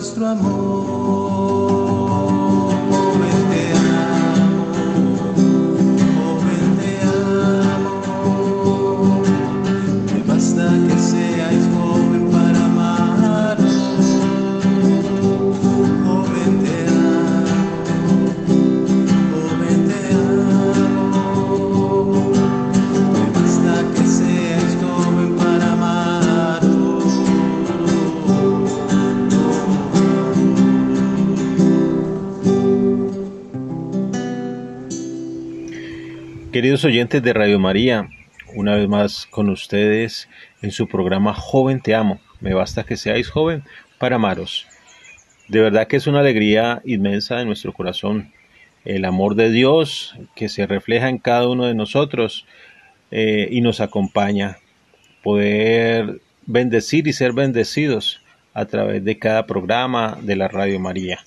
nuestro amor. Queridos oyentes de Radio María, una vez más con ustedes en su programa Joven Te Amo. Me basta que seáis joven para amaros. De verdad que es una alegría inmensa en nuestro corazón el amor de Dios que se refleja en cada uno de nosotros eh, y nos acompaña. Poder bendecir y ser bendecidos a través de cada programa de la Radio María.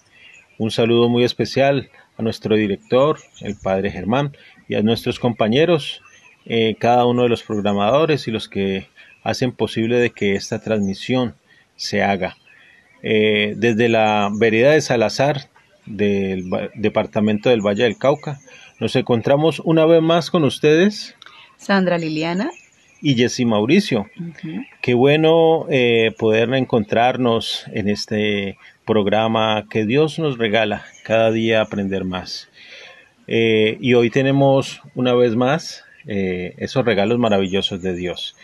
Un saludo muy especial a nuestro director, el Padre Germán, y a nuestros compañeros, eh, cada uno de los programadores y los que hacen posible de que esta transmisión se haga. Eh, desde la vereda de Salazar del departamento del Valle del Cauca, nos encontramos una vez más con ustedes Sandra Liliana. y Jessy Mauricio. Qué bueno eh, poder encontrarnos en este programa que Dios nos regala cada día aprender más. Eh, y hoy tenemos una vez más eh, esos regalos maravillosos de Dios.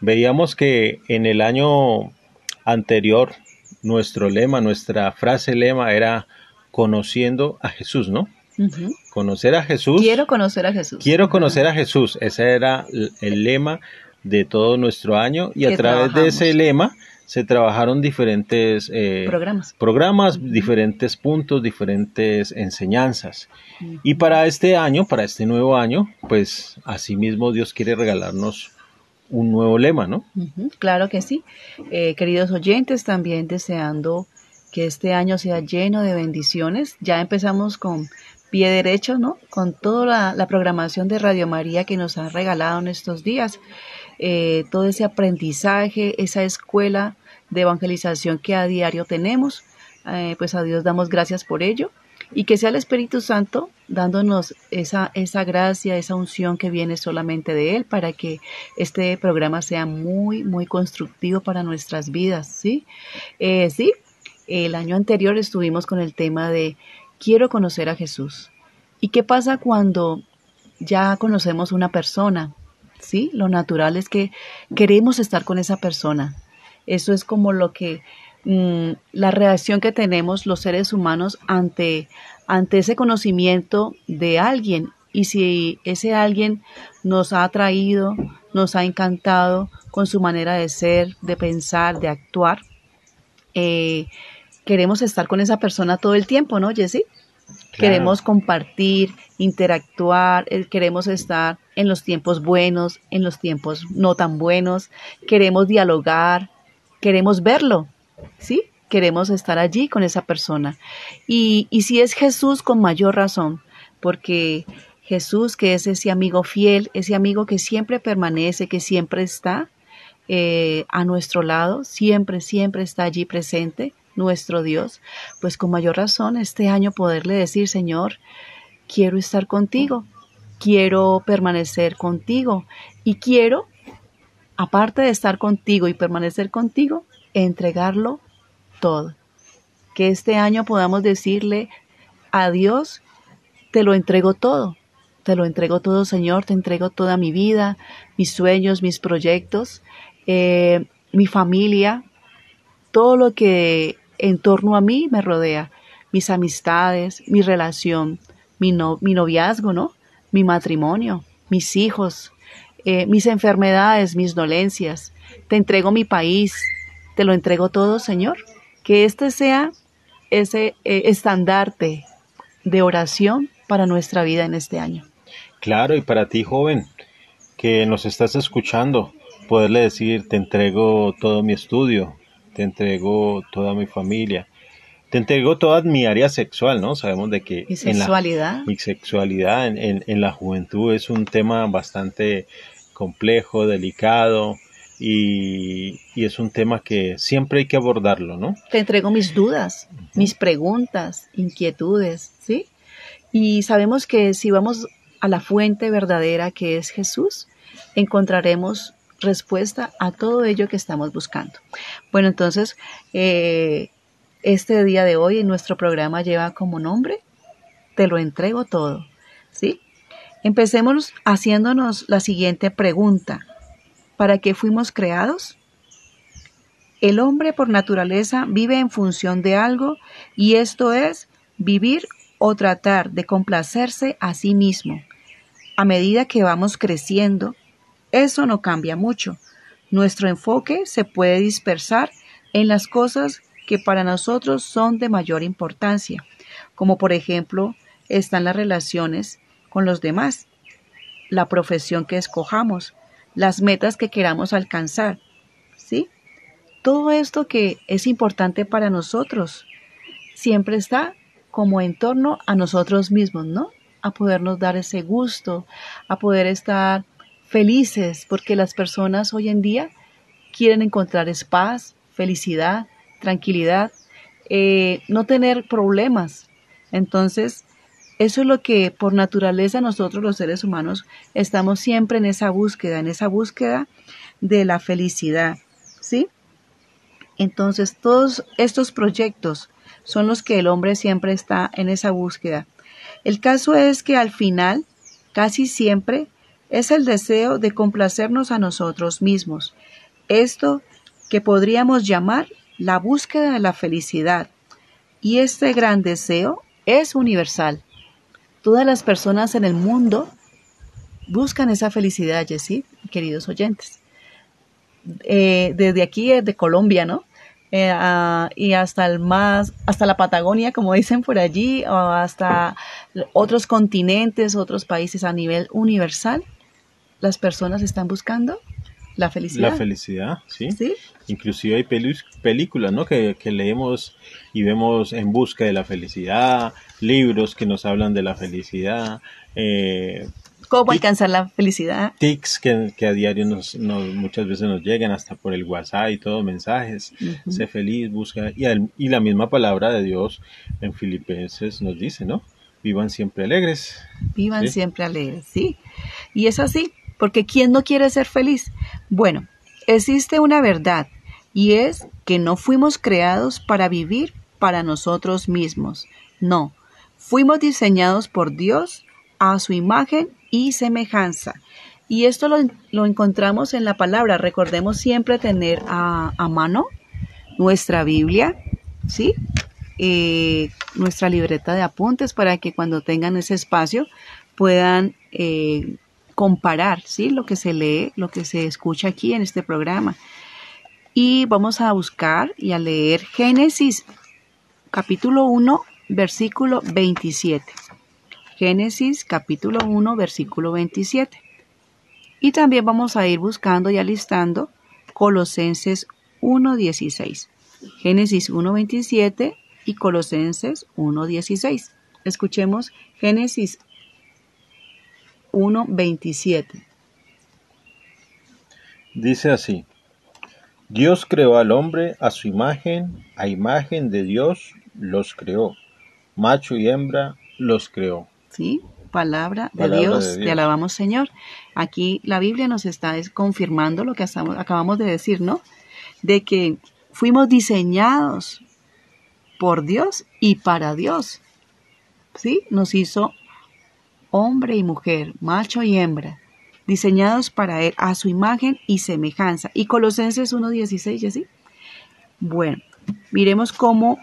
Veíamos que en el año anterior nuestro lema, nuestra frase lema era conociendo a Jesús, ¿no? Conocer a Jesús. Quiero conocer a Jesús. Quiero conocer a Jesús. Ese era el lema de todo nuestro año y a través de ese lema se trabajaron diferentes eh, Programas. programas, diferentes puntos, diferentes enseñanzas. Y para este año, para este nuevo año, pues asimismo Dios quiere regalarnos un nuevo lema, ¿no? Claro que sí. Eh, queridos oyentes, también deseando que este año sea lleno de bendiciones. Ya empezamos con pie derecho, ¿no? Con toda la, la programación de Radio María que nos ha regalado en estos días. Eh, todo ese aprendizaje, esa escuela de evangelización que a diario tenemos. Eh, pues a Dios damos gracias por ello. Y que sea el Espíritu Santo dándonos esa, esa gracia, esa unción que viene solamente de Él para que este programa sea muy, muy constructivo para nuestras vidas, ¿sí? Eh, sí, el año anterior estuvimos con el tema de quiero conocer a Jesús. ¿Y qué pasa cuando ya conocemos una persona? ¿Sí? Lo natural es que queremos estar con esa persona. Eso es como lo que mm, la reacción que tenemos los seres humanos ante, ante ese conocimiento de alguien. Y si ese alguien nos ha atraído, nos ha encantado con su manera de ser, de pensar, de actuar, eh, queremos estar con esa persona todo el tiempo, ¿no, Queremos compartir, interactuar, queremos estar en los tiempos buenos, en los tiempos no tan buenos, queremos dialogar, queremos verlo, ¿sí? Queremos estar allí con esa persona. Y, y si es Jesús, con mayor razón, porque Jesús, que es ese amigo fiel, ese amigo que siempre permanece, que siempre está eh, a nuestro lado, siempre, siempre está allí presente, nuestro Dios, pues con mayor razón este año poderle decir, Señor, quiero estar contigo, quiero permanecer contigo y quiero, aparte de estar contigo y permanecer contigo, entregarlo todo. Que este año podamos decirle a Dios, te lo entrego todo, te lo entrego todo, Señor, te entrego toda mi vida, mis sueños, mis proyectos, eh, mi familia, todo lo que en torno a mí me rodea, mis amistades, mi relación, mi, no, mi noviazgo, ¿no? Mi matrimonio, mis hijos, eh, mis enfermedades, mis dolencias. Te entrego mi país, te lo entrego todo, Señor. Que este sea ese eh, estandarte de oración para nuestra vida en este año. Claro, y para ti, joven, que nos estás escuchando, poderle decir, te entrego todo mi estudio, te entrego toda mi familia, te entrego toda mi área sexual, ¿no? Sabemos de que Mi en la- sexualidad. mi sexualidad en, en- en la juventud es un tema bastante complejo, delicado y, y es un tema que siempre hay que abordarlo, ¿no? Te entrego mis dudas, mis preguntas, inquietudes, ¿sí? Y sabemos que si vamos a la fuente verdadera que es Jesús, encontraremos respuesta a todo ello que estamos buscando. Bueno, entonces, eh, este día de hoy nuestro programa lleva como nombre, te lo entrego todo, ¿sí? Empecemos haciéndonos la siguiente pregunta. ¿Para qué fuimos creados? El hombre por naturaleza vive en función de algo y esto es vivir o tratar de complacerse a sí mismo. A medida que vamos creciendo, eso no cambia mucho. Nuestro enfoque se puede dispersar en las cosas que para nosotros son de mayor importancia, como por ejemplo están las relaciones con los demás, la profesión que escojamos, las metas que queramos alcanzar, ¿sí? Todo esto que es importante para nosotros siempre está como en torno a nosotros mismos, ¿no? A podernos dar ese gusto, a poder estar felices, porque las personas hoy en día quieren encontrar paz, felicidad, tranquilidad, eh, no tener problemas. Entonces, eso es lo que por naturaleza nosotros los seres humanos estamos siempre en esa búsqueda, en esa búsqueda de la felicidad, ¿sí? Entonces, todos estos proyectos son los que el hombre siempre está en esa búsqueda. El caso es que al final, casi siempre, es el deseo de complacernos a nosotros mismos. Esto que podríamos llamar la búsqueda de la felicidad. Y este gran deseo es universal. Todas las personas en el mundo buscan esa felicidad, Jessy, queridos oyentes. Eh, desde aquí, de Colombia, ¿no? Eh, y hasta el más, hasta la Patagonia, como dicen por allí, o hasta otros continentes, otros países a nivel universal, las personas están buscando la felicidad. La felicidad, sí. Inclusive hay películas, ¿no? Que, que, leemos y vemos en busca de la felicidad, libros que nos hablan de la felicidad. Eh, ¿Cómo alcanzar la felicidad? Tics que, que a diario nos, muchas veces nos llegan hasta por el WhatsApp y todo, mensajes. Sé feliz, busca. Y, y la misma palabra de Dios en Filipenses nos dice, ¿no? Vivan siempre alegres. Vivan siempre alegres, sí. Y es así, porque ¿quién no quiere ser feliz? Bueno, existe una verdad y es que no fuimos creados para vivir para nosotros mismos. No, fuimos diseñados por Dios a su imagen y semejanza. Y esto lo, encontramos en la palabra. Recordemos siempre tener a, mano nuestra Biblia, ¿sí? Eh, nuestra libreta de apuntes para que cuando tengan ese espacio puedan eh, comparar ¿sí? lo que se lee, lo que se escucha aquí en este programa. Y vamos a buscar y a leer Génesis capítulo 1, versículo 27. Génesis capítulo 1, versículo 27. Y también vamos a ir buscando y alistando Colosenses 1.16. Génesis 1.27 y Colosenses 1.16. Escuchemos Génesis 1.27. Dice así, Dios creó al hombre a su imagen, a imagen de Dios los creó, macho y hembra los creó. Sí, palabra, de, Dios, te alabamos Señor. Aquí la Biblia nos está confirmando lo que acabamos de decir, ¿no? De que fuimos diseñados por Dios y para Dios. ¿Sí? Nos hizo hombre y mujer, macho y hembra, diseñados para él a su imagen y semejanza. Y Colosenses 1.16, ¿sí? Bueno, miremos cómo,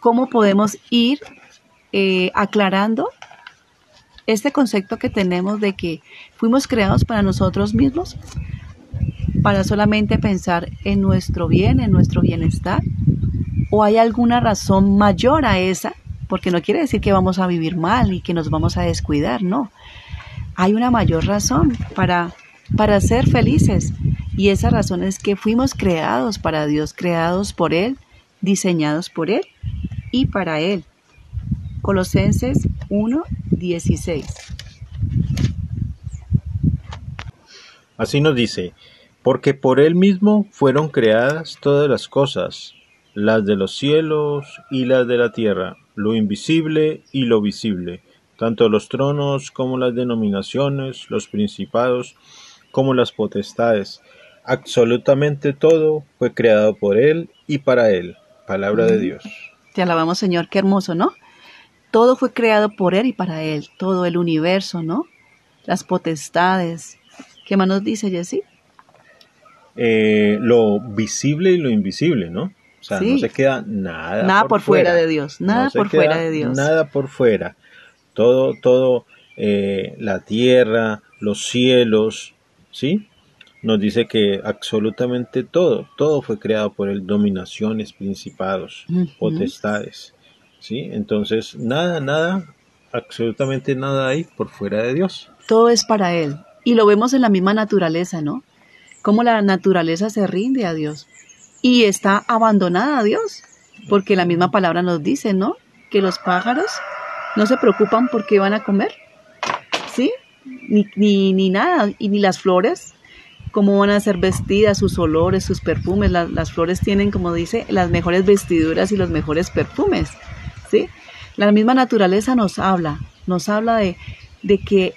cómo podemos ir eh, aclarando este concepto que tenemos de que fuimos creados para nosotros mismos, para solamente pensar en nuestro bien, en nuestro bienestar, o hay alguna razón mayor a esa porque no quiere decir que vamos a vivir mal y que nos vamos a descuidar, no. Hay una mayor razón para, para ser felices y esa razón es que fuimos creados para Dios, creados por Él, diseñados por Él y para Él. Colosenses 1, 16. Así nos dice, Porque por él mismo fueron creadas todas las cosas, las de los cielos y las de la tierra, lo invisible y lo visible, tanto los tronos como las denominaciones, los principados como las potestades. Absolutamente todo fue creado por Él y para Él. Palabra de Dios. Te alabamos, Señor, qué hermoso, ¿no? Todo fue creado por Él y para Él, todo el universo, ¿no? Las potestades. ¿Qué más nos dice, Jessy? Eh, lo visible y lo invisible, ¿no? No se queda nada, Nada por fuera de Dios, nada No por fuera de Dios. Nada por fuera. Todo, todo, eh, la tierra, los cielos, ¿sí? Nos dice que absolutamente todo, todo fue creado por él, dominaciones, principados, potestades, ¿sí? Entonces, nada, nada, absolutamente nada hay por fuera de Dios. Todo es para Él. Y lo vemos en la misma naturaleza, ¿no? Cómo la naturaleza se rinde a Dios y está abandonada a Dios. Porque la misma palabra nos dice, ¿no? Que los pájaros no se preocupan por qué van a comer. ¿Sí? Ni, ni, nada. Y ni las flores, cómo van a ser vestidas, sus olores, sus perfumes. La- las flores tienen, como dice, las mejores vestiduras y los mejores perfumes. ¿Sí? La misma naturaleza nos habla, nos habla de, de que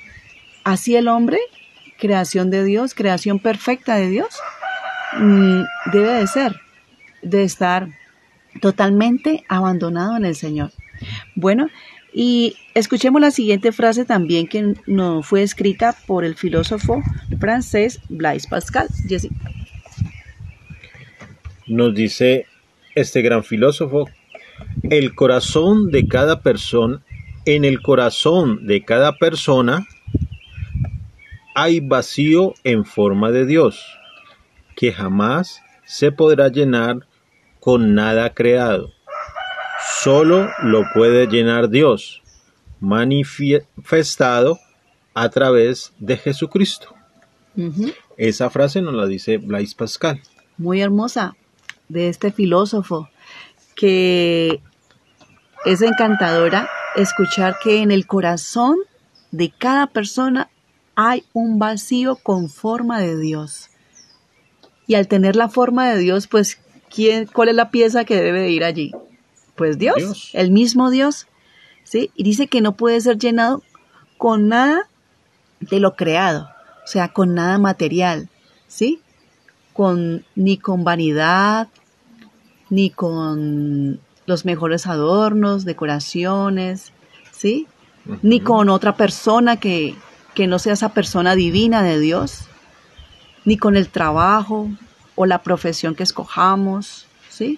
así el hombre, creación de Dios, creación perfecta de Dios, debe de ser, de estar totalmente abandonado en el Señor. Bueno, y escuchemos la siguiente frase también que no fue escrita por el filósofo francés Blaise Pascal. Jessy. Nos dice este gran filósofo, el corazón de cada persona, en el corazón de cada persona hay vacío en forma de Dios, que jamás se podrá llenar con nada creado. Solo lo puede llenar Dios, manifestado a través de Jesucristo. Esa frase nos la dice Blaise Pascal. muy hermosa de este filósofo que es encantadora escuchar que en el corazón de cada persona hay un vacío con forma de Dios. Y al tener la forma de Dios, pues, ¿quién, ¿cuál es la pieza que debe de ir allí? Pues Dios, Dios. el mismo Dios. ¿sí? Y dice que no puede ser llenado con nada de lo creado, o sea, con nada material, ¿sí? Con, ni con vanidad, ni con los mejores adornos, decoraciones, ¿sí? Ni con otra persona que, que no sea esa persona divina de Dios, ni con el trabajo o la profesión que escojamos, ¿sí?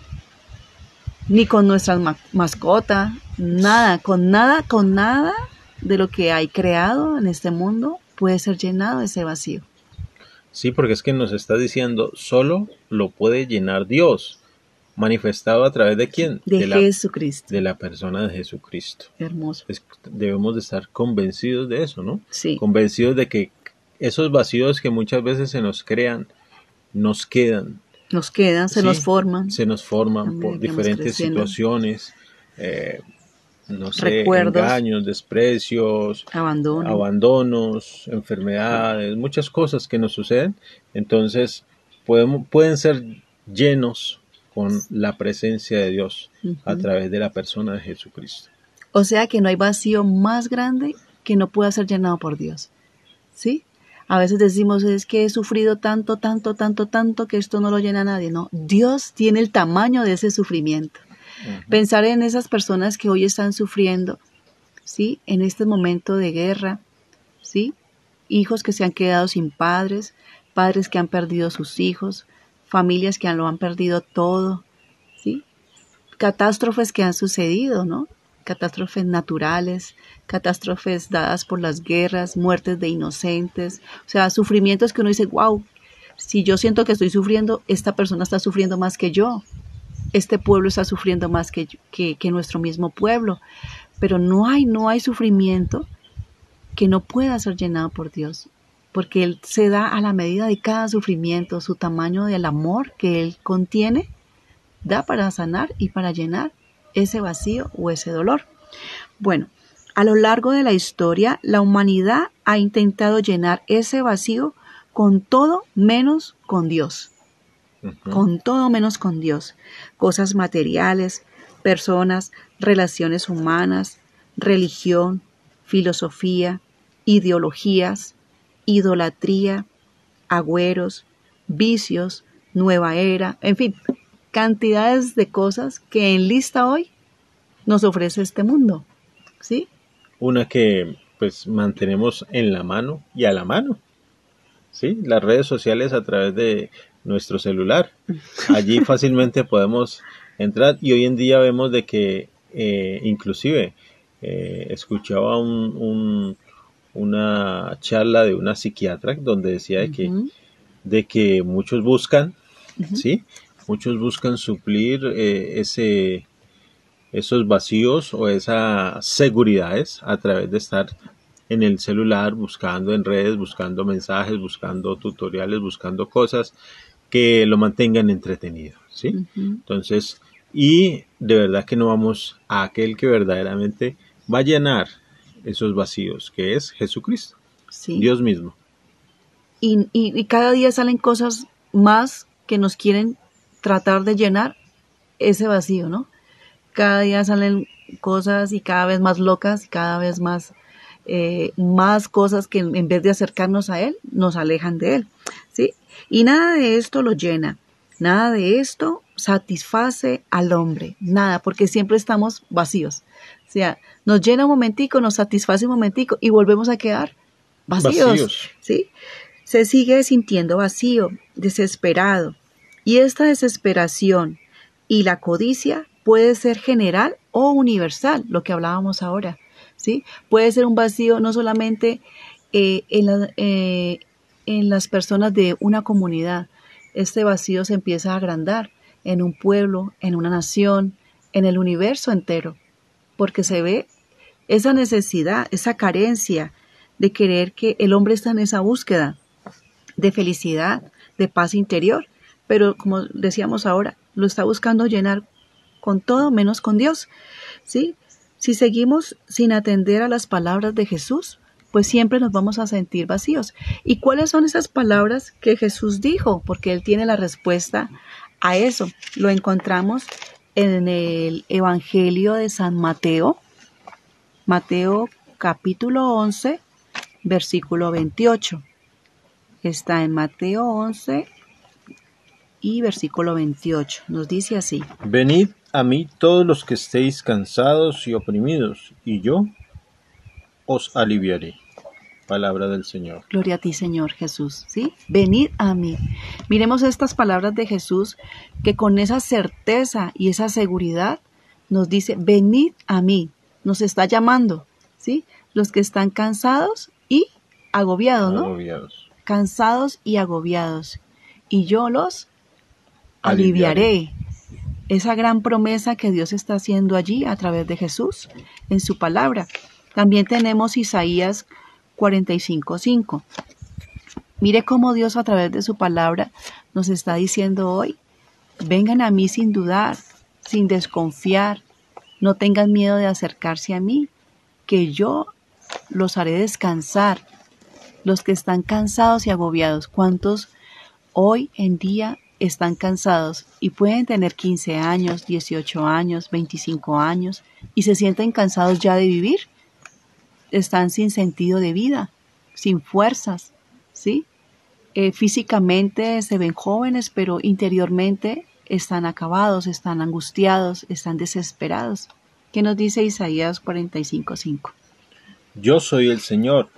Ni con nuestras ma- mascotas, nada, con nada, con nada de lo que hay creado en este mundo puede ser llenado ese vacío. Sí, porque es que nos está diciendo, solo lo puede llenar Dios, manifestado a través de quién? De, la, Jesucristo. de la persona de Jesucristo. Hermoso. Es- debemos de estar convencidos de eso, ¿no? Sí. Convencidos de que esos vacíos que muchas veces se nos crean, nos quedan, Nos quedan, se Sí, nos forman. se nos forman por diferentes situaciones, eh, no sé, Recuerdos. engaños, desprecios, Abandono. abandonos, enfermedades, muchas cosas que nos suceden. Entonces, podemos, pueden ser llenos con la presencia de Dios a través de la persona de Jesucristo. O sea que no hay vacío más grande que no pueda ser llenado por Dios. ¿Sí? A veces decimos, es que he sufrido tanto, tanto, tanto, tanto que esto no lo llena nadie. No, Dios tiene el tamaño de ese sufrimiento. Pensar en esas personas que hoy están sufriendo, ¿sí? En este momento de guerra, ¿sí? Hijos que se han quedado sin padres, padres que han perdido sus hijos, familias que lo han perdido todo, ¿sí? Catástrofes que han sucedido, ¿no? Catástrofes naturales, catástrofes dadas por las guerras, muertes de inocentes, o sea, sufrimientos que uno dice, wow, si yo siento que estoy sufriendo, esta persona está sufriendo más que yo, este pueblo está sufriendo más que, que, que nuestro mismo pueblo, pero no hay, no hay sufrimiento que no pueda ser llenado por Dios, porque Él se da a la medida de cada sufrimiento, su tamaño del amor que Él contiene, da para sanar y para llenar ese vacío o ese dolor. Bueno, a lo largo de la historia, la humanidad ha intentado llenar ese vacío con todo menos con Dios. Con todo menos con Dios. Cosas materiales, personas, relaciones humanas, religión, filosofía, ideologías, idolatría, agüeros, vicios, nueva era, en fin, cantidades de cosas que en lista hoy nos ofrece este mundo. ¿Sí? Una que pues mantenemos en la mano y a la mano. ¿Sí? Las redes sociales a través de nuestro celular. Allí fácilmente podemos entrar y hoy en día vemos de que eh, inclusive eh, escuchaba un, un- una charla de una psiquiatra donde decía de que, de que muchos buscan. ¿sí? Muchos buscan suplir eh, ese, esos vacíos o esas seguridades a través de estar en el celular, buscando en redes, buscando mensajes, buscando tutoriales, buscando cosas que lo mantengan entretenido, ¿sí? Entonces, y de verdad que no vamos a aquel que verdaderamente va a llenar esos vacíos, que es Jesucristo, Sí. Dios mismo. y, y- y cada día salen cosas más que nos quieren tratar de llenar ese vacío, ¿no? Cada día salen cosas y cada vez más locas y cada vez más, eh, más cosas que en vez de acercarnos a Él, nos alejan de Él, ¿sí? Y nada de esto lo llena, nada de esto satisface al hombre, nada, porque siempre estamos vacíos. O sea, nos llena un momentico, nos satisface un momentico y volvemos a quedar vacíos. Vacíos. ¿sí? Se sigue sintiendo vacío, desesperado. Y esta desesperación y la codicia puede ser general o universal, lo que hablábamos ahora, ¿sí? Puede ser un vacío no solamente eh, en, eh, en las personas de una comunidad. Este vacío se empieza a agrandar en un pueblo, en una nación, en el universo entero, porque se ve esa necesidad, esa carencia de querer que el hombre está en esa búsqueda de felicidad, de paz interior, pero como decíamos ahora, lo está buscando llenar con todo menos con Dios. ¿sí? Si seguimos sin atender a las palabras de Jesús, pues siempre nos vamos a sentir vacíos. ¿Y cuáles son esas palabras que Jesús dijo? Porque Él tiene la respuesta a eso. Lo encontramos en el Evangelio de San Mateo, Mateo capítulo 11, versículo 28. Está en Mateo 11 y versículo 28. Nos dice así. Venid a mí todos los que estéis cansados y oprimidos, y yo os aliviaré. Palabra del Señor. Gloria a ti, Señor Jesús. ¿Sí? Venid a mí. Miremos estas palabras de Jesús que con esa certeza y esa seguridad nos dice, venid a mí. Nos está llamando. ¿Sí? Los que están cansados y agobiados, ¿no? Agobiados. Cansados y agobiados. Y yo los Aliviaré. Esa gran promesa que Dios está haciendo allí a través de Jesús en su palabra. También tenemos Isaías 45:5. Mire cómo Dios a través de su palabra nos está diciendo hoy, vengan a mí sin dudar, sin desconfiar, no tengan miedo de acercarse a mí, que yo los haré descansar. Los que están cansados y agobiados, ¿cuántos hoy en día están cansados y pueden tener 15 años, 18 años, 25 años y se sienten cansados ya de vivir? Están sin sentido de vida, sin fuerzas, ¿sí? Eh, físicamente se ven jóvenes, pero interiormente están acabados, están angustiados, están desesperados. ¿Qué nos dice Isaías 45:5? Yo soy el Señor,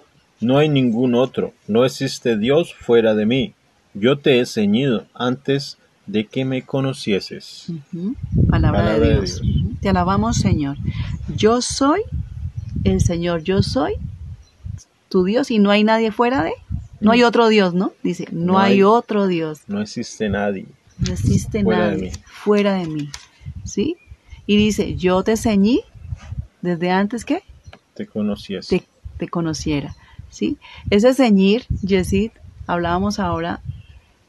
no hay ningún otro, no existe Dios fuera de mí. Yo te he ceñido antes de que me conocieses. Palabra, Palabra de de Dios. Te alabamos, Señor. Yo soy el Señor, yo soy tu Dios y no hay nadie fuera de. No hay otro Dios, ¿no? Dice, no, No hay, hay- otro Dios. No existe nadie. No existe Fuera de nadie mí. fuera de mí. ¿Sí? Y dice, yo te ceñí desde antes que Te conociese. te, te conociera. ¿Sí? Ese ceñir, Yesid, hablábamos ahora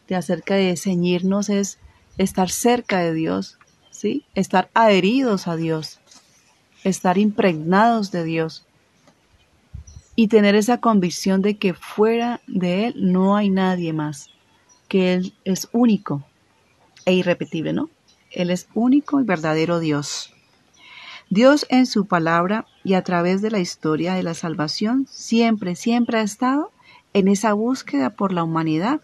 de acerca de ceñirnos es estar cerca de Dios, ¿sí? Estar adheridos a Dios, estar impregnados de Dios. y tener esa convicción de que fuera de Él no hay nadie más, que Él es único e irrepetible, ¿no? Él es único y verdadero Dios. Dios en su palabra y a través de la historia de la salvación siempre, siempre ha estado en esa búsqueda por la humanidad.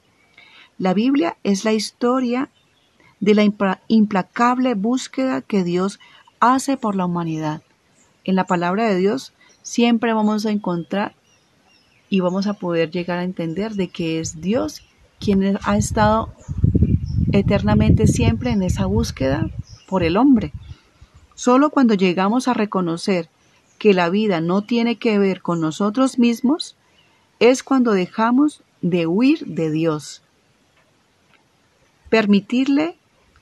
La Biblia es la historia de la implacable búsqueda que Dios hace por la humanidad. En la palabra de Dios siempre vamos a encontrar y vamos a poder llegar a entender de que es Dios quien ha estado eternamente siempre en esa búsqueda por el hombre. Solo cuando llegamos a reconocer que la vida no tiene que ver con nosotros mismos, es cuando dejamos de huir de Dios. Permitirle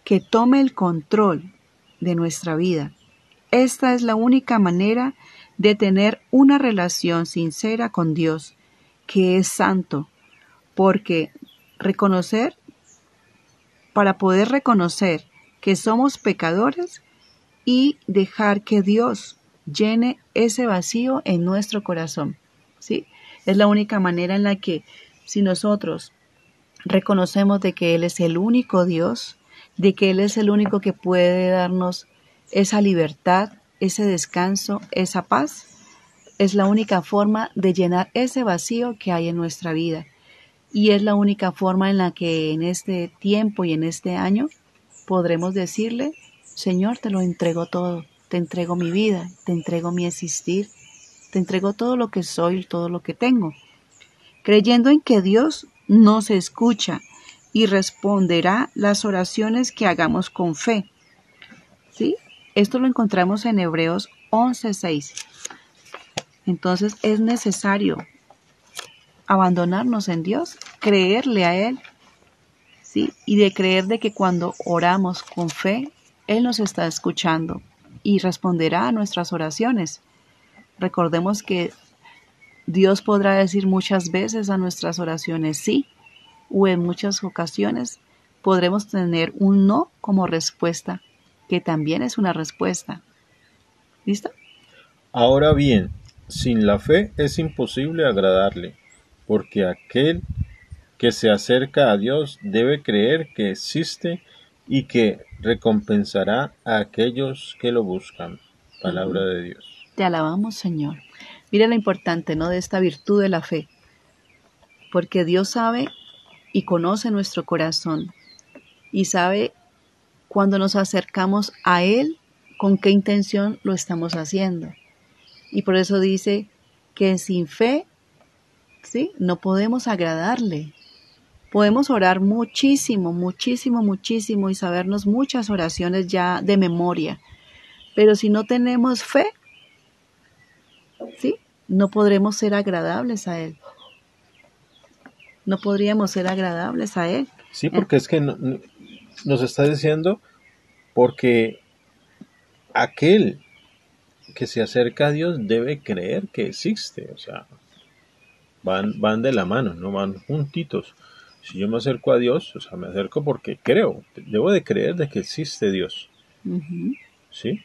que tome el control de nuestra vida. Esta es la única manera de tener una relación sincera con Dios, que es santo, porque reconocer, para poder reconocer que somos pecadores y dejar que Dios llene ese vacío en nuestro corazón. ¿sí? Es la única manera en la que si nosotros reconocemos de que Él es el único Dios, de que Él es el único que puede darnos esa libertad, ese descanso, esa paz, es la única forma de llenar ese vacío que hay en nuestra vida. Y es la única forma en la que en este tiempo y en este año podremos decirle, Señor, te lo entrego todo, te entrego mi vida, te entrego mi existir, te entrego todo lo que soy, todo lo que tengo, creyendo en que Dios nos escucha y responderá las oraciones que hagamos con fe. ¿Sí? Esto lo encontramos en Hebreos 11:6. Entonces es necesario abandonarnos en Dios, creerle a Él, ¿sí? Y de creer de que cuando oramos con fe, Él nos está escuchando y responderá a nuestras oraciones. Recordemos que Dios podrá decir muchas veces a nuestras oraciones sí, o en muchas ocasiones podremos tener un no como respuesta, que también es una respuesta. ¿Listo? Ahora bien, sin la fe es imposible agradarle, porque aquel que se acerca a Dios debe creer que existe y que recompensará a aquellos que lo buscan. Palabra de Dios. Te alabamos, Señor. Mira lo importante, ¿no? De esta virtud de la fe. Porque Dios sabe y conoce nuestro corazón y sabe cuando nos acercamos a Él con qué intención lo estamos haciendo. Y por eso dice que sin fe, ¿sí? No podemos agradarle. Podemos orar muchísimo, muchísimo, muchísimo y sabernos muchas oraciones ya de memoria. Pero si no tenemos fe, ¿sí? No podremos ser agradables a Él no podríamos ser agradables a Él. Sí, porque es que nos está diciendo, porque aquel que se acerca a Dios debe creer que existe, o sea, van, van de la mano, no van juntitos. Si yo me acerco a Dios, o sea, me acerco porque creo, debo de creer de que existe Dios. ¿Sí?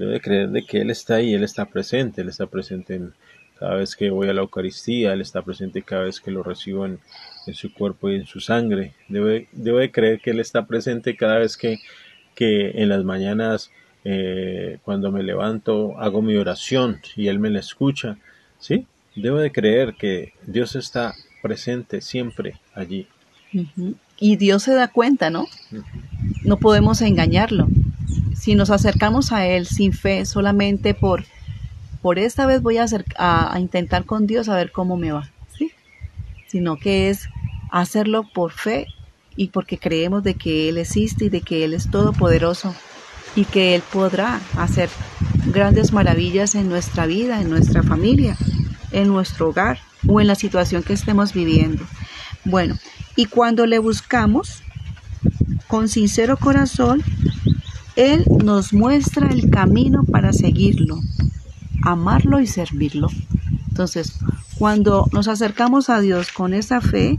Debo de creer de que Él está ahí, Él está presente, Él está presente en, cada vez que voy a la Eucaristía, Él está presente cada vez que lo recibo en, su cuerpo y en su sangre. Debe, de creer que Él está presente cada vez que, que en las mañanas, eh, cuando me levanto, hago mi oración y Él me la escucha. ¿Sí? Debo de creer que Dios está presente siempre allí. Y Dios se da cuenta, ¿no? No podemos engañarlo. Si nos acercamos a Él sin fe, solamente por por esta vez voy a, hacer, a, intentar con Dios a ver cómo me va, ¿sí? Sino que es hacerlo por fe y porque creemos de que Él existe y de que Él es todopoderoso y que Él podrá hacer grandes maravillas en nuestra vida, en nuestra familia, en nuestro hogar o en la situación que estemos viviendo. Bueno, y cuando le buscamos con sincero corazón, Él nos muestra el camino para seguirlo amarlo y servirlo. Entonces, cuando nos acercamos a Dios con esa fe,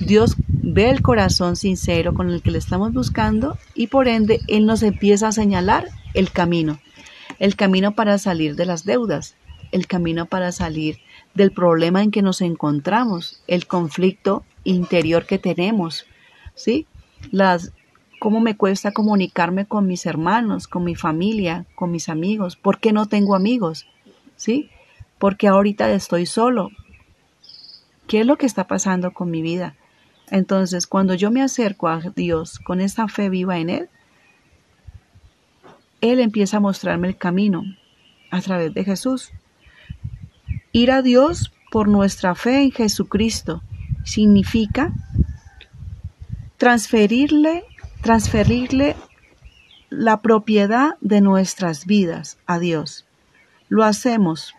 Dios ve el corazón sincero con el que le estamos buscando y por ende Él nos empieza a señalar el camino, el camino para salir de las deudas, el camino para salir del problema en que nos encontramos, el conflicto interior que tenemos, ¿sí? Las cómo me cuesta comunicarme con mis hermanos, con mi familia, con mis amigos, ¿por qué no tengo amigos? ¿Sí? Porque ahorita estoy solo. ¿Qué es lo que está pasando con mi vida? Entonces, cuando yo me acerco a Dios con esa fe viva en Él, Él empieza a mostrarme el camino a través de Jesús. Ir a Dios por nuestra fe en Jesucristo significa transferirle transferirle la propiedad de nuestras vidas a Dios. Lo hacemos.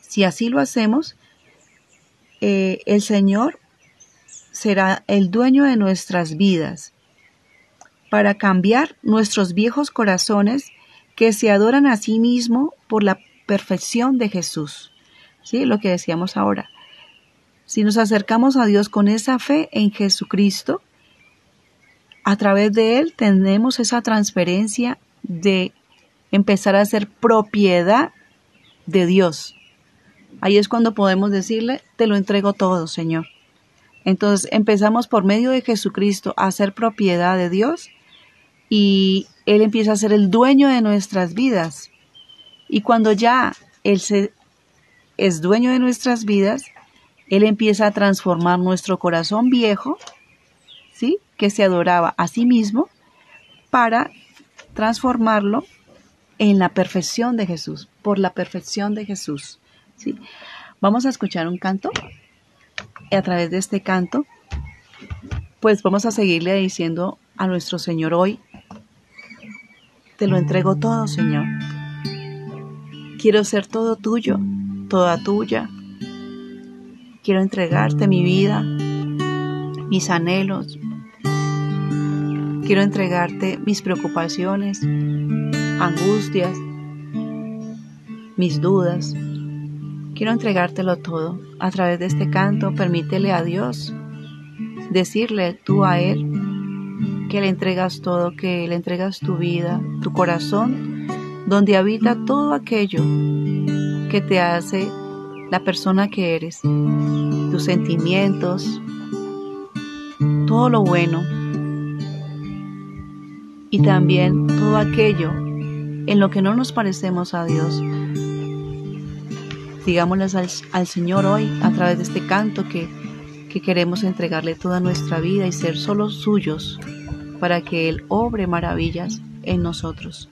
Si así lo hacemos, eh, el Señor será el dueño de nuestras vidas para cambiar nuestros viejos corazones que se adoran a sí mismo por la perfección de Jesús. ¿Sí? Lo que decíamos ahora. Si nos acercamos a Dios con esa fe en Jesucristo, a través de él tenemos esa transferencia de empezar a ser propiedad de Dios. Ahí es cuando podemos decirle, te lo entrego todo, Señor. Entonces empezamos por medio de Jesucristo a ser propiedad de Dios y Él empieza a ser el dueño de nuestras vidas. Y cuando ya Él es dueño de nuestras vidas, Él empieza a transformar nuestro corazón viejo. Que se adoraba a sí mismo para transformarlo en la perfección de Jesús, por la perfección de Jesús. ¿sí? Vamos a escuchar un canto y a través de este canto, pues vamos a seguirle diciendo a nuestro Señor hoy, te lo entrego todo, Señor. Quiero ser todo tuyo, toda tuya. Quiero entregarte mi vida, mis anhelos, Quiero entregarte mis preocupaciones, angustias, mis dudas. Quiero entregártelo todo. A través de este canto, permítele a Dios decirle tú a Él que le entregas todo, que le entregas tu vida, tu corazón, donde habita todo aquello que te hace la persona que eres, tus sentimientos, todo lo bueno y también todo aquello en lo que no nos parecemos a Dios. Digámosles al, Señor hoy a través de este canto que, que queremos entregarle toda nuestra vida y ser solo suyos para que Él obre maravillas en nosotros.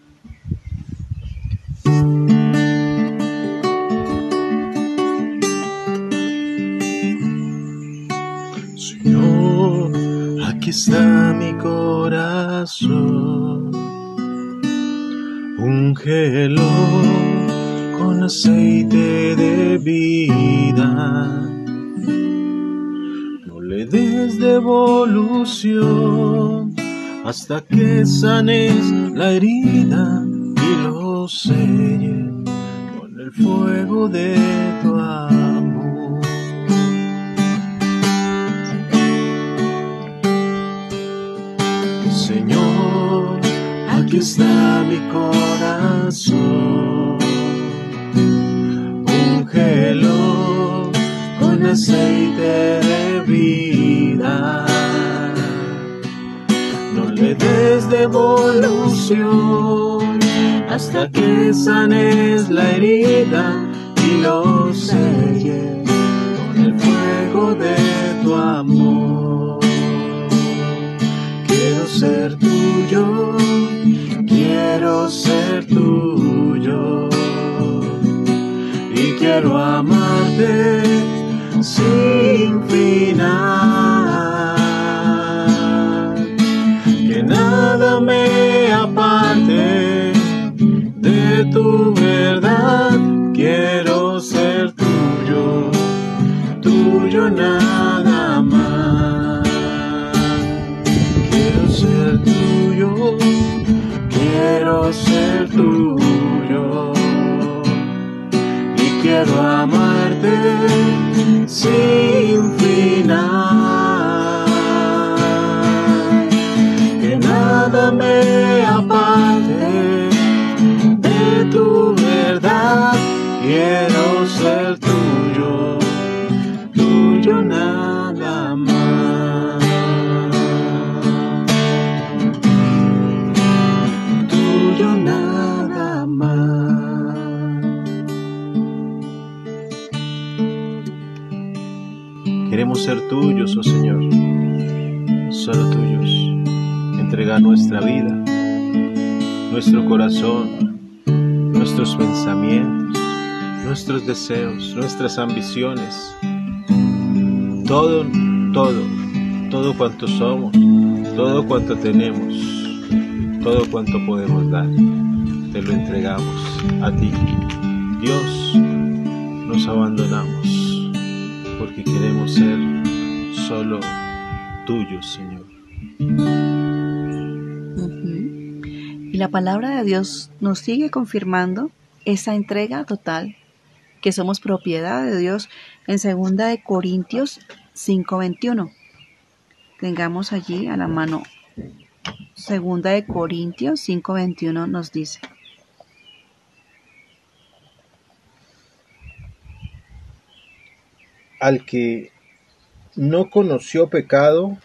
Está mi corazón. Ungelo con aceite de vida. No le des devolución hasta que sanes la herida y lo selles con el fuego de tu amor. Está mi corazón. Ungelo con aceite de vida. No le des devolución hasta que sanes la herida y lo selles con el fuego de tu amor. Quiero ser tuyo quiero ser tuyo y quiero amarte sin final. Que nada me aparte de tu verdad, quiero ser tuyo, tuyo nada tuyo y quiero amarte. Sí. Nuestra vida, nuestro corazón, nuestros pensamientos, nuestros deseos, nuestras ambiciones, todo, todo, todo cuanto somos, todo cuanto tenemos, todo cuanto podemos dar, te lo entregamos a ti. Dios, nos abandonamos porque queremos ser solo tuyos, Señor. Y la palabra de Dios nos sigue confirmando esa entrega total, que somos propiedad de Dios en 2 de Corintios 5:21. Tengamos allí a la mano. 2 de Corintios 5:21 nos dice: Al que no conoció pecado,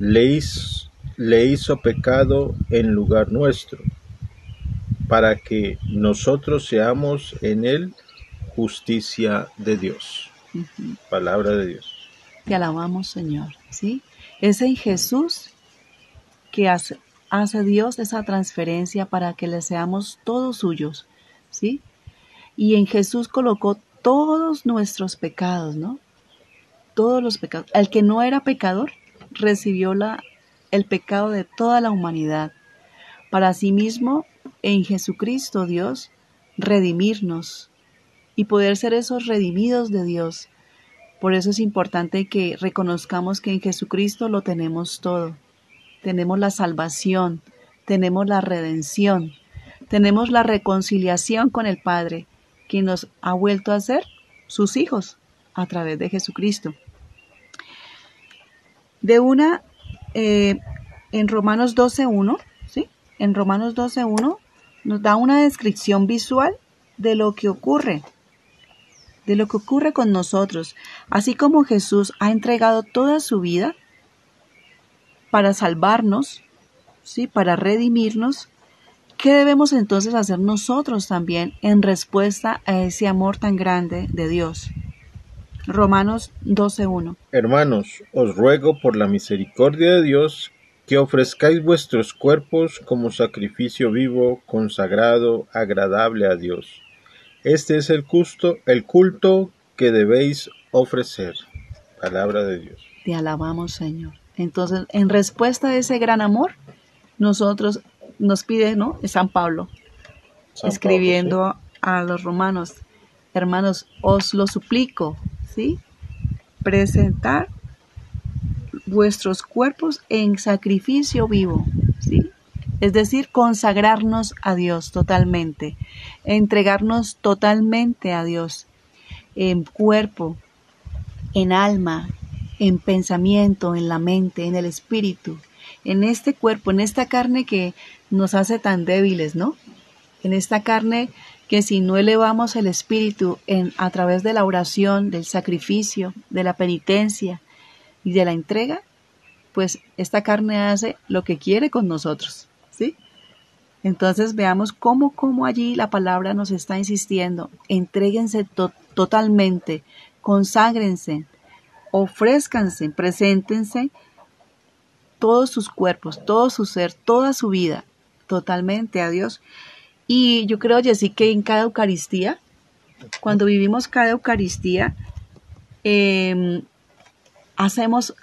le hizo le hizo pecado en lugar nuestro, para que nosotros seamos en él justicia de Dios. Palabra de Dios. Te alabamos, Señor. ¿sí? Es en Jesús que hace, hace Dios esa transferencia para que le seamos todos suyos. ¿sí? Y en Jesús colocó todos nuestros pecados, ¿no? Todos los pecados. El que no era pecador recibió la el pecado de toda la humanidad, para sí mismo en Jesucristo Dios redimirnos y poder ser esos redimidos de Dios. Por eso es importante que reconozcamos que en Jesucristo lo tenemos todo. Tenemos la salvación, tenemos la redención, tenemos la reconciliación con el Padre, que nos ha vuelto a ser sus hijos a través de Jesucristo. De una eh, en Romanos 12.1, ¿sí? En Romanos 12.1 nos da una descripción visual de lo que ocurre, de lo que ocurre con nosotros, así como Jesús ha entregado toda su vida para salvarnos, ¿sí? Para redimirnos, ¿qué debemos entonces hacer nosotros también en respuesta a ese amor tan grande de Dios? Romanos 12.1. Hermanos, os ruego por la misericordia de Dios que ofrezcáis vuestros cuerpos como sacrificio vivo, consagrado, agradable a Dios. Este es el culto, el culto que debéis ofrecer. Palabra de Dios. Te alabamos, Señor. Entonces, en respuesta a ese gran amor, nosotros nos pide, ¿no? San Pablo, escribiendo a los romanos, hermanos, os lo suplico, Presentar vuestros cuerpos en sacrificio vivo, ¿sí? Es decir, consagrarnos a Dios totalmente, entregarnos totalmente a Dios en cuerpo, en alma, en pensamiento, en la mente, en el espíritu, en este cuerpo, en esta carne que nos hace tan débiles, ¿no? En esta carne que si no elevamos el espíritu en, a través de la oración, del sacrificio, de la penitencia y de la entrega, pues esta carne hace lo que quiere con nosotros, ¿sí? Entonces veamos cómo, cómo allí la palabra nos está insistiendo, entréguense totalmente, conságrense, ofrézcanse, preséntense todos sus cuerpos, todo su ser, toda su vida, totalmente a Dios y yo creo, Jessy, que en cada Eucaristía, cuando vivimos cada Eucaristía, em, hacemos,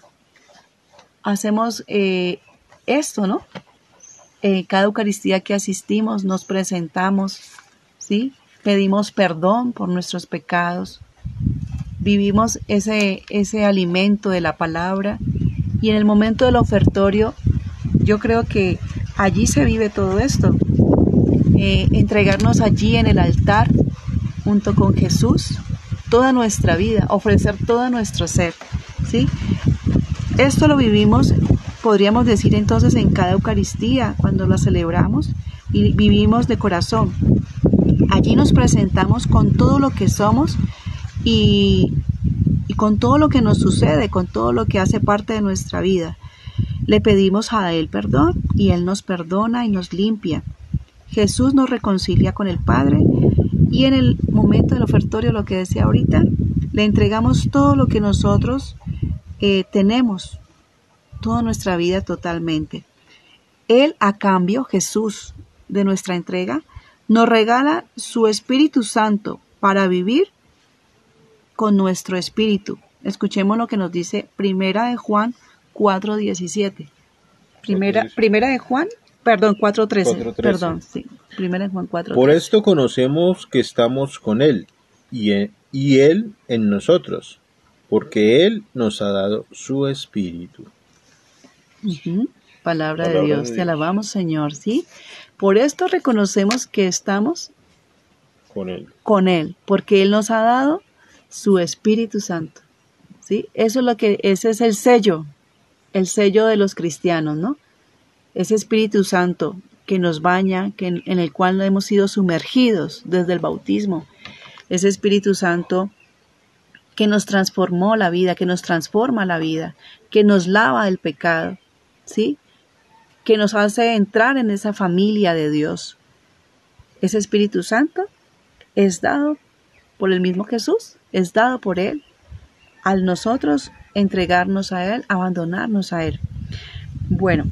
hacemos eh, esto, ¿no? Eh, cada Eucaristía que asistimos, nos presentamos, ¿sí? Pedimos perdón por nuestros pecados, vivimos ese, ese alimento de la palabra y en el momento del ofertorio, yo creo que allí se vive todo esto. Eh, entregarnos allí en el altar junto con Jesús toda nuestra vida, ofrecer todo nuestro ser, ¿sí? Esto lo vivimos, podríamos decir entonces, en cada Eucaristía, cuando la celebramos y vivimos de corazón. Allí nos presentamos con todo lo que somos y, y con todo lo que nos sucede, con todo lo que hace parte de nuestra vida. Le pedimos a Él perdón y Él nos perdona y nos limpia. Jesús nos reconcilia con el Padre y en el momento del ofertorio, lo que decía ahorita, le entregamos todo lo que nosotros eh, tenemos, toda nuestra vida totalmente. Él, a cambio, Jesús, de nuestra entrega, nos regala su Espíritu Santo para vivir con nuestro espíritu. Escuchemos lo que nos dice Primera de Juan 4.17. Primera, primera de Juan, perdón, 4.13. Perdón, sí. Primera de Juan 4.13. Por esto conocemos que estamos con Él y, y Él en nosotros, porque Él nos ha dado su espíritu. Palabra, de Dios, te alabamos Señor, ¿sí? Por esto reconocemos que estamos con Él. Con Él, porque Él nos ha dado su Espíritu Santo. ¿sí? Eso es lo que, ese es el sello, el sello de los cristianos, ¿no? Ese Espíritu Santo que nos baña, que en, el cual hemos sido sumergidos desde el bautismo. Ese Espíritu Santo que nos transformó la vida, que nos transforma la vida, que nos lava del pecado, ¿sí? Que nos hace entrar en esa familia de Dios. Ese Espíritu Santo es dado por el mismo Jesús, es dado por Él, al nosotros entregarnos a Él, abandonarnos a Él. Bueno,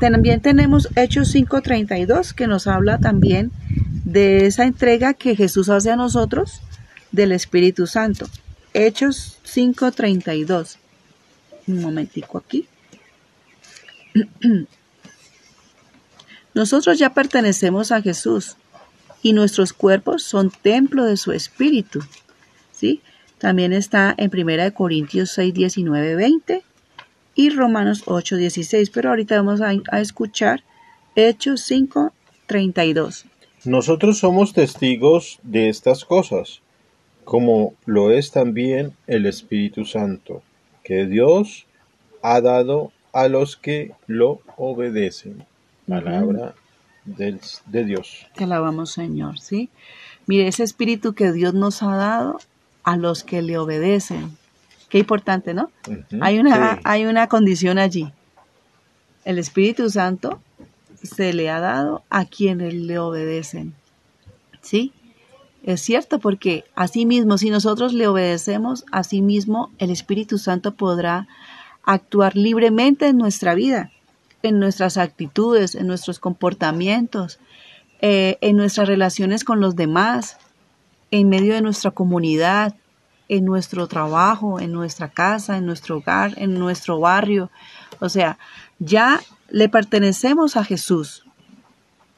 también tenemos Hechos 5.32 que nos habla también de esa entrega que Jesús hace a nosotros del Espíritu Santo. Hechos 5.32. Un momentico aquí. Nosotros ya pertenecemos a Jesús y nuestros cuerpos son templo de su espíritu. ¿sí? También está en 1 Corintios 6, 19, 20 y Romanos 8, 16. Pero ahorita vamos a, a escuchar Hechos 5, 32. Nosotros somos testigos de estas cosas, como lo es también el Espíritu Santo, que Dios ha dado a los que lo obedecen. Palabra de Dios. Te alabamos, Señor, ¿sí? Mire, ese espíritu que Dios nos ha dado a los que le obedecen. Qué importante, ¿no? hay, una, hay una condición allí. El Espíritu Santo se le ha dado a quienes le obedecen. ¿Sí? Es cierto, porque así mismo, si nosotros le obedecemos, así mismo el Espíritu Santo podrá actuar libremente en nuestra vida en nuestras actitudes, en nuestros comportamientos, eh, en nuestras relaciones con los demás, en medio de nuestra comunidad, en nuestro trabajo, en nuestra casa, en nuestro hogar, en nuestro barrio. O sea, ya le pertenecemos a Jesús,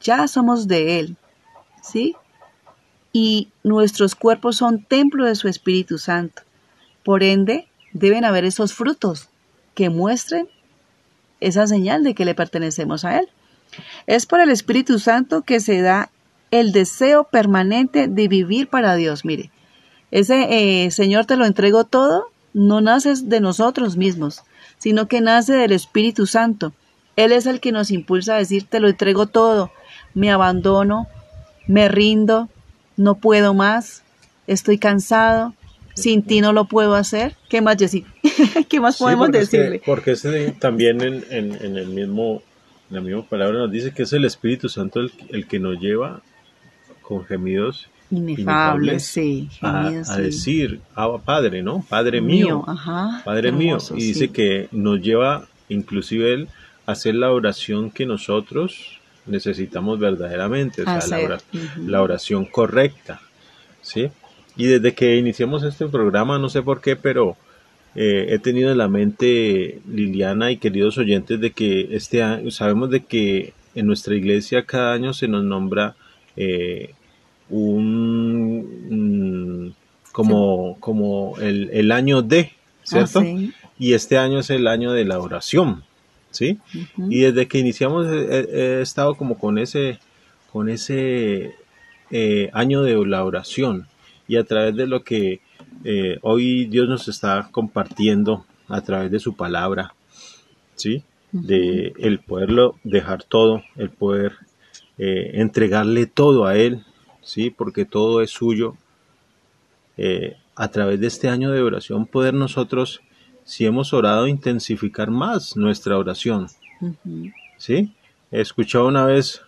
ya somos de Él, ¿sí? Y nuestros cuerpos son templo de su Espíritu Santo. Por ende, deben haber esos frutos que muestren esa señal de que le pertenecemos a Él. Es por el Espíritu Santo que se da el deseo permanente de vivir para Dios. Mire, ese eh, Señor te lo entrego todo, no nace de nosotros mismos, sino que nace del Espíritu Santo. Él es el que nos impulsa a decir, te lo entrego todo, me abandono, me rindo, no puedo más, estoy cansado, sin ti no lo puedo hacer. ¿Qué más, Jessy? ¿Qué más podemos decirle? porque también en, en, el mismo, la misma palabra nos dice que es el Espíritu Santo el, que nos lleva con gemidos inefables, sí, a, decir, ah, Padre, ¿no? Padre mío, Padre mío. Y dice que nos lleva, inclusive Él, a hacer la oración que nosotros necesitamos verdaderamente, o sea, la, la oración correcta, ¿sí? Y desde que iniciamos este programa, no sé por qué, pero eh, he tenido en la mente, Liliana y queridos oyentes, de que este año, sabemos de que en nuestra iglesia cada año se nos nombra eh, un, como, como el, año de, ¿cierto? Ah, y este año es el año de la oración, ¿sí? Y desde que iniciamos he, estado como con ese, con ese eh, año de la oración y a través de lo que eh, hoy Dios nos está compartiendo a través de su palabra, ¿sí? De el poderlo dejar todo, el poder eh, entregarle todo a Él, ¿sí? Porque todo es suyo. Eh, a través de este año de oración poder nosotros, si hemos orado, intensificar más nuestra oración, ¿sí? He escuchado una vez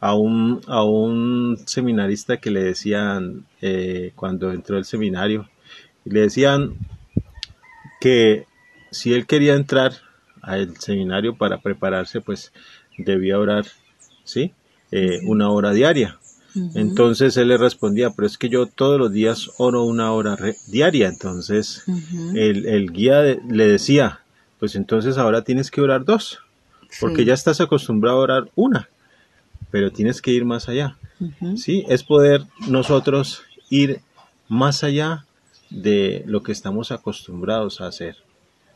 a un, a un seminarista que le decían eh, cuando entró al seminario, le decían que si él quería entrar al seminario para prepararse, pues debía orar, ¿sí? Eh, una hora diaria. Entonces él le respondía, pero es que yo todos los días oro una hora diaria. Entonces el, guía le decía, pues entonces ahora tienes que orar dos, porque ya estás acostumbrado a orar una, pero tienes que ir más allá. Sí, es poder nosotros ir más allá de lo que estamos acostumbrados a hacer.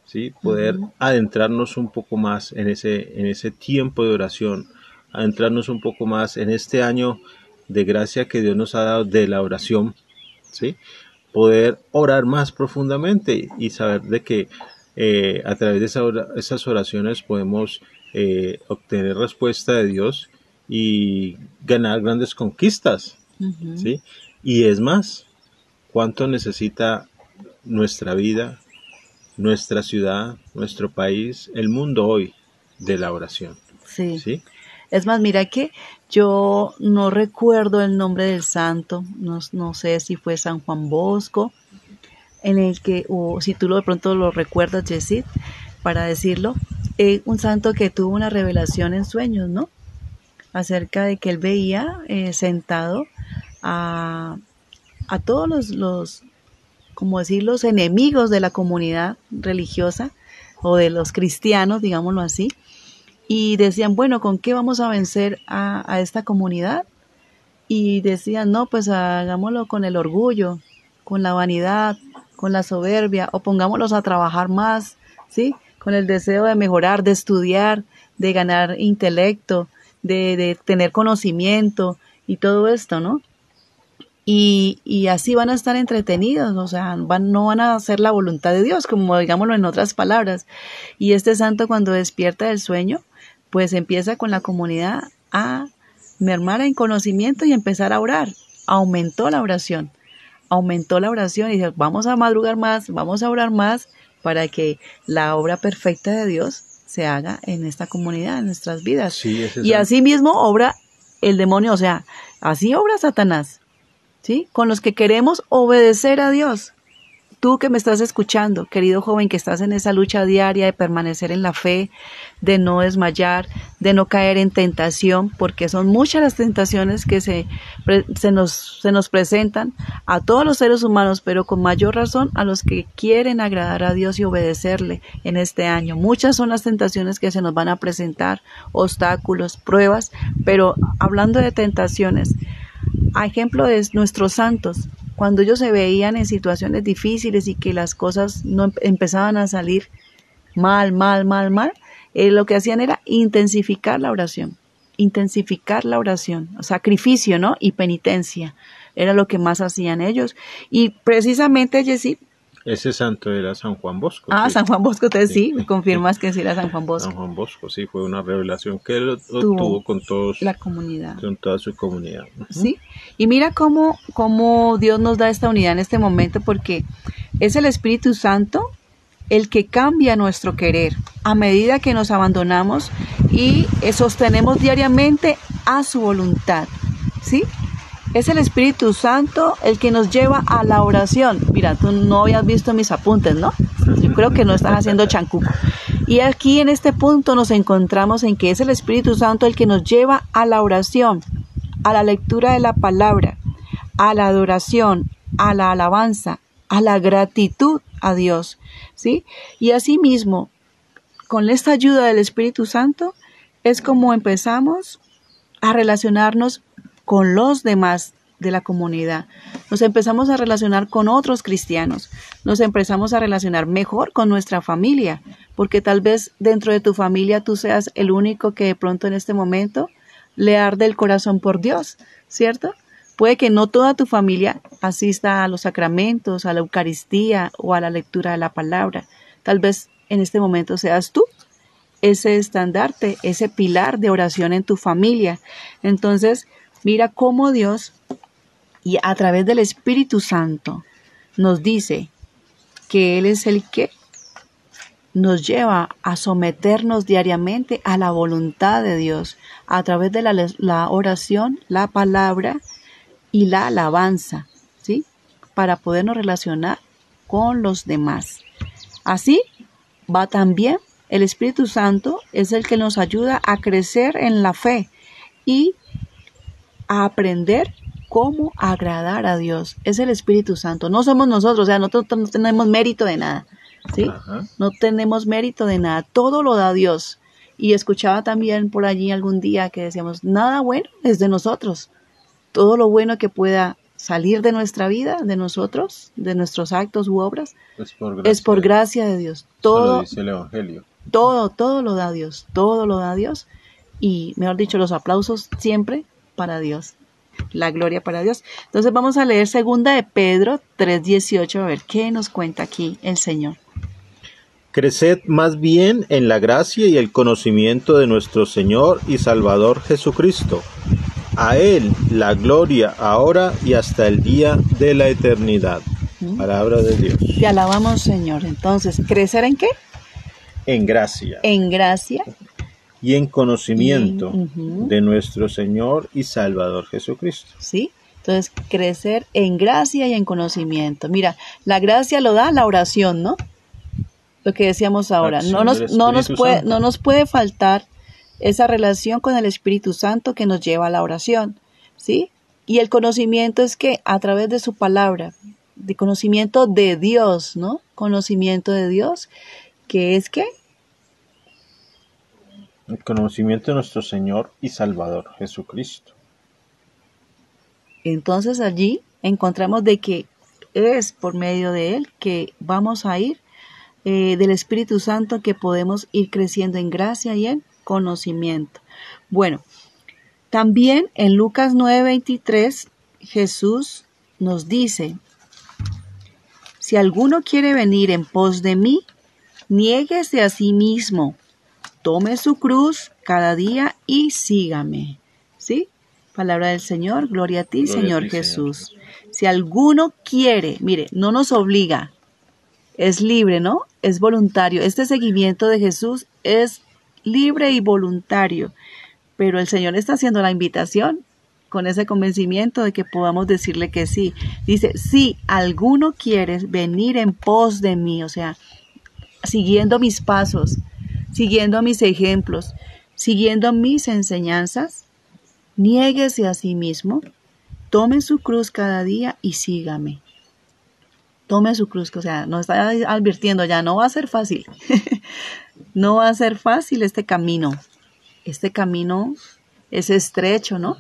¿sí? Poder adentrarnos un poco más en ese, en ese tiempo de oración, adentrarnos un poco más en este año de gracia que Dios nos ha dado de la oración, ¿sí? Poder orar más profundamente y saber de que eh, a través de esas oraciones podemos eh, obtener respuesta de Dios y ganar grandes conquistas, ¿sí? Y es más, ¿cuánto necesita nuestra vida, nuestra ciudad, nuestro país, el mundo hoy de la oración? Sí. ¿sí? Es más, mira que yo no recuerdo el nombre del santo, no, sé si fue San Juan Bosco, en el que, o si tú lo, de pronto lo recuerdas, Jessit, para decirlo, eh, un santo que tuvo una revelación en sueños, ¿no? Acerca de que él veía eh, sentado a, a todos los, los, como decir, los enemigos de la comunidad religiosa o de los cristianos, digámoslo así, y decían, bueno, ¿con qué vamos a vencer a, esta comunidad? Y decían, no, pues hagámoslo con el orgullo, con la vanidad, con la soberbia, o pongámoslos a trabajar más, ¿sí? Con el deseo de mejorar, de estudiar, de ganar intelecto, de, de tener conocimiento y todo esto, ¿no? Y, y, así van a estar entretenidos, o sea, van, no van a hacer la voluntad de Dios, como digámoslo en otras palabras. Y este santo cuando despierta del sueño, pues empieza con la comunidad a mermar en conocimiento y empezar a orar. Aumentó la oración, aumentó la oración y dice, vamos a madrugar más, vamos a orar más para que la obra perfecta de Dios se haga en esta comunidad, en nuestras vidas. y así mismo obra el demonio, o sea, así obra Satanás, ¿sí? Con los que queremos obedecer a Dios. Tú que me estás escuchando, querido joven, que estás en esa lucha diaria de permanecer en la fe, de no desmayar, de no caer en tentación, porque son muchas las tentaciones que se, nos, se nos presentan a todos los seres humanos, pero con mayor razón a los que quieren agradar a Dios y obedecerle en este año. Muchas son las tentaciones que se nos van a presentar, obstáculos, pruebas, pero hablando de tentaciones, a ejemplo de nuestros santos, cuando ellos se veían en situaciones difíciles y que las cosas no em-, empezaban a salir mal, mal, mal, mal, eh, lo que hacían era intensificar la oración, intensificar la oración, sacrificio, ¿no? Y penitencia, era lo que más hacían ellos. Y precisamente, ese santo era San Juan Bosco. Ah, San Juan Bosco, entonces sí, me confirmas que sí era San Juan Bosco. San Juan Bosco, sí, fue una revelación que él tuvo, con todos. La comunidad. Con toda su comunidad. Sí, y mira cómo, cómo Dios nos da esta unidad en este momento, porque es el Espíritu Santo el que cambia nuestro querer a medida que nos abandonamos y sostenemos diariamente a su voluntad. ¿Sí? Es el Espíritu Santo el que nos lleva a la oración. Mira, tú no habías visto mis apuntes, ¿no? Yo creo que no estás haciendo chancuco. Y aquí en este punto nos encontramos en que es el Espíritu Santo el que nos lleva a la oración, a la lectura de la palabra, a la adoración, a la alabanza, a la gratitud a Dios, ¿sí? Y asimismo, con esta ayuda del Espíritu Santo, es como empezamos a relacionarnos con los demás de la comunidad. Nos empezamos a relacionar con otros cristianos. Nos empezamos a relacionar mejor con nuestra familia, porque tal vez dentro de tu familia tú seas el único que de pronto en este momento le arde el corazón por Dios, ¿cierto? Puede que no toda tu familia asista a los sacramentos, a la Eucaristía o a la lectura de la palabra. Tal vez en este momento seas tú ese estandarte, ese pilar de oración en tu familia. Entonces, Mira cómo Dios, y a través del Espíritu Santo, nos dice que Él es el que nos lleva a someternos diariamente a la voluntad de Dios a través de la, oración, la palabra y la alabanza, ¿sí? Para podernos relacionar con los demás. Así va también el Espíritu Santo, es el que nos ayuda a crecer en la fe y a aprender cómo agradar a Dios. Es el Espíritu Santo, no somos nosotros, o sea, nosotros no tenemos mérito de nada, ¿sí? No tenemos mérito de nada, todo lo da Dios. Y escuchaba también por allí algún día que decíamos, nada bueno es de nosotros. Todo lo bueno que pueda salir de nuestra vida, de nosotros, de nuestros actos u obras, es por gracia, de Dios. Todo, dice el Evangelio. Todo, todo lo da Dios, todo lo da Dios. Y, mejor dicho, los aplausos siempre para Dios. La gloria para Dios. Entonces vamos a leer segunda de Pedro 3.18, a ver qué nos cuenta aquí el Señor. Creced más bien en la gracia y el conocimiento de nuestro Señor y Salvador Jesucristo. A Él la gloria ahora y hasta el día de la eternidad. Palabra de Dios. Te alabamos, Señor. Entonces, ¿crecer en qué? En gracia. En gracia. Y en conocimiento de nuestro Señor y Salvador Jesucristo. Sí. Entonces, crecer en gracia y en conocimiento. Mira, la gracia lo da la oración, ¿no? lo que decíamos ahora. No nos, no, nos puede, no nos puede faltar esa relación con el Espíritu Santo que nos lleva a la oración, ¿sí? Y el conocimiento es que a través de su palabra, de conocimiento de Dios, ¿no? Conocimiento de Dios, que es que el conocimiento de nuestro Señor y Salvador Jesucristo. Entonces allí encontramos de que es por medio de Él que vamos a ir eh, del Espíritu Santo que podemos ir creciendo en gracia y en conocimiento. Bueno, también en Lucas 9:23 Jesús nos dice, si alguno quiere venir en pos de mí, niéguese a sí mismo, tome su cruz cada día y sígame. ¿Sí? Palabra del Señor, gloria a ti, Señor Jesús. Si alguno quiere, mire, no nos obliga, es libre, ¿no? Es voluntario. Este seguimiento de Jesús es libre y voluntario, pero el Señor está haciendo la invitación con ese convencimiento de que podamos decirle que sí. Dice, si alguno quiere venir en pos de mí, o sea, siguiendo mis pasos, siguiendo mis ejemplos, siguiendo mis enseñanzas, niéguese a sí mismo, tome su cruz cada día y sígame tome su cruz, o sea, nos está advirtiendo ya, no va a ser fácil, no va a ser fácil este camino, este camino es estrecho, ¿no?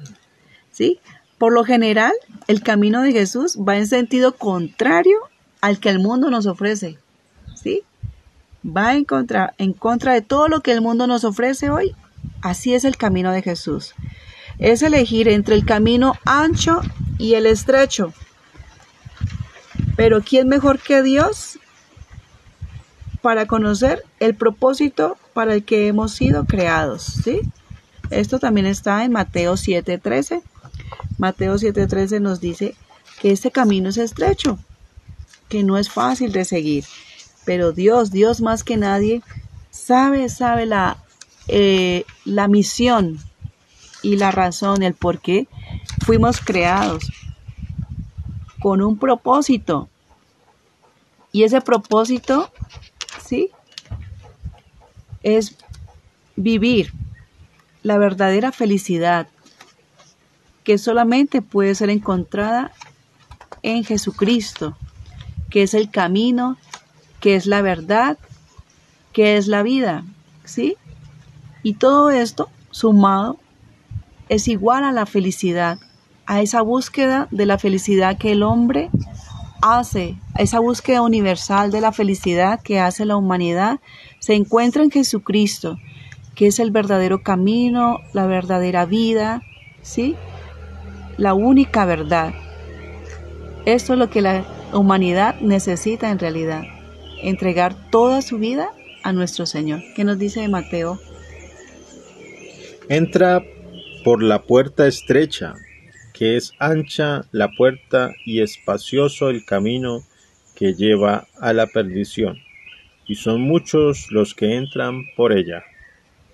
¿Sí? Por lo general, el camino de Jesús va en sentido contrario al que el mundo nos ofrece, ¿sí? Va en contra, en contra de todo lo que el mundo nos ofrece hoy. Así es el camino de Jesús. Es elegir entre el camino ancho y el estrecho pero ¿quién mejor que Dios para conocer el propósito para el que hemos sido creados? ¿sí? Esto también está en Mateo 7:13. Mateo 7:13 nos dice que este camino es estrecho, que no es fácil de seguir, pero Dios, Dios más que nadie, sabe, sabe la, eh, la misión y la razón, el por qué fuimos creados con un propósito. Y ese propósito, ¿sí? Es vivir la verdadera felicidad que solamente puede ser encontrada en Jesucristo, que es el camino, que es la verdad, que es la vida, ¿sí? Y todo esto sumado es igual a la felicidad a esa búsqueda de la felicidad que el hombre hace, a esa búsqueda universal de la felicidad que hace la humanidad, se encuentra en Jesucristo, que es el verdadero camino, la verdadera vida, ¿sí? La única verdad. Esto es lo que la humanidad necesita en realidad, entregar toda su vida a nuestro Señor. ¿Qué nos dice Mateo? Entra por la puerta estrecha que es ancha la puerta y espacioso el camino que lleva a la perdición, y son muchos los que entran por ella.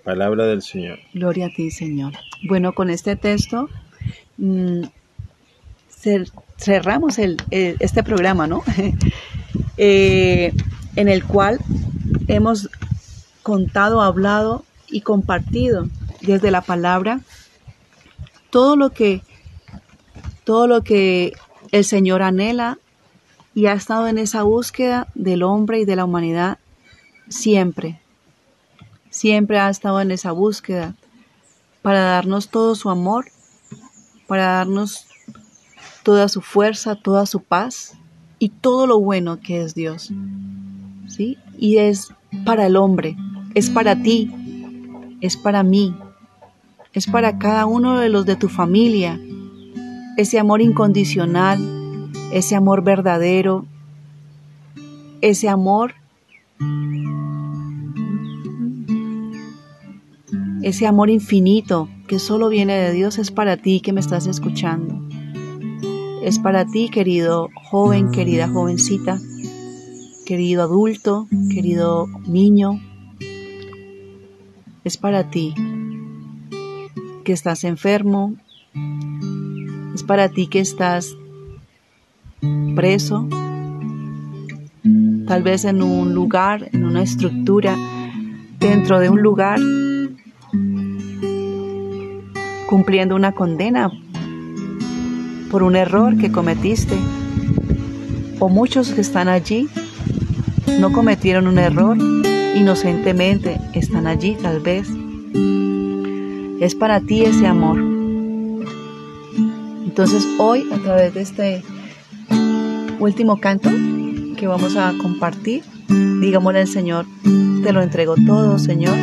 Palabra del Señor. Gloria a ti, Señor. Bueno, con este texto mm, cerramos el, este programa, ¿no? eh, en el cual hemos contado, hablado y compartido desde la palabra todo lo que todo lo que el Señor anhela y ha estado en esa búsqueda del hombre y de la humanidad siempre. Siempre ha estado en esa búsqueda para darnos todo su amor, para darnos toda su fuerza, toda su paz y todo lo bueno que es Dios. ¿Sí? Y es para el hombre, es para ti, es para mí, es para cada uno de los de tu familia. Ese amor incondicional, ese amor verdadero, ese amor, ese amor infinito que solo viene de Dios es para ti que me estás escuchando. Es para ti, querido joven, querida jovencita, querido adulto, querido niño. Es para ti que estás enfermo. Es para ti que estás preso, tal vez en un lugar, en una estructura, dentro de un lugar, cumpliendo una condena por un error que cometiste. O muchos que están allí no cometieron un error, inocentemente están allí tal vez. Es para ti ese amor. Entonces hoy a través de este último canto que vamos a compartir, digámosle al Señor, te lo entrego todo, Señor.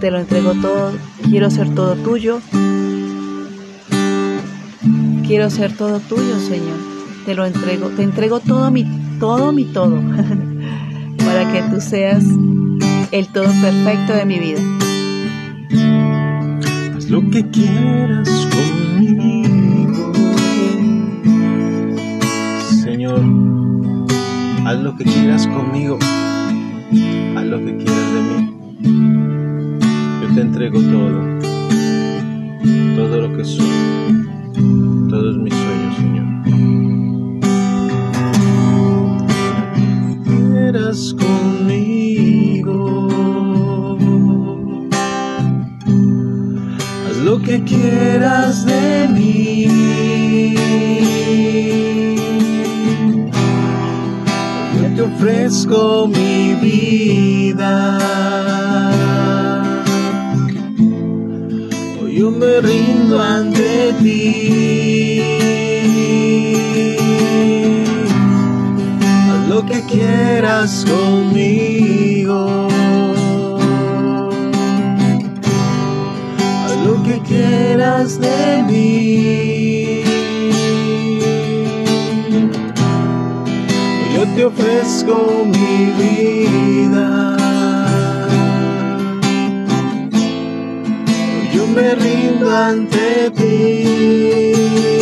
Te lo entrego todo, quiero ser todo tuyo. Quiero ser todo tuyo, Señor. Te lo entrego, te entrego todo mi todo mi todo para que tú seas el todo perfecto de mi vida. Haz lo que quieras haz lo que quieras conmigo, haz lo que quieras de mí. Yo te entrego todo, todo lo que soy, todos mis Conmigo, haz lo que quieras de mí. ofrezco mi vida. Hoy yo me rindo ante ti. Que quieras conmigo. Haz lo que quieras de mí. te ofrezco mi vida. Yo me rindo ante ti.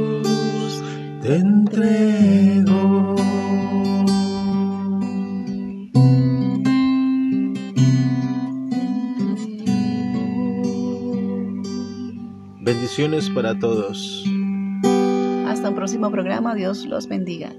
te entrego. Bendiciones para todos próximo programa. Dios los bendiga.